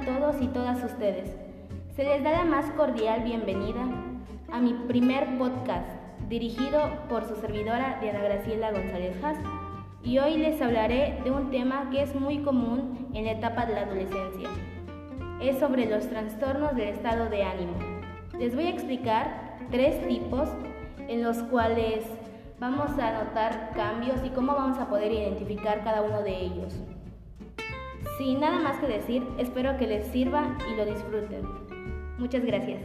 todos y todas ustedes. Se les da la más cordial bienvenida a mi primer podcast, dirigido por su servidora Diana Graciela González Haas. Y hoy les hablaré de un tema que es muy común en la etapa de la adolescencia. Es sobre los trastornos del estado de ánimo. Les voy a explicar tres tipos en los cuales vamos a notar cambios y cómo vamos a poder identificar cada uno de ellos. Sin nada más que decir, espero que les sirva y lo disfruten. Muchas gracias.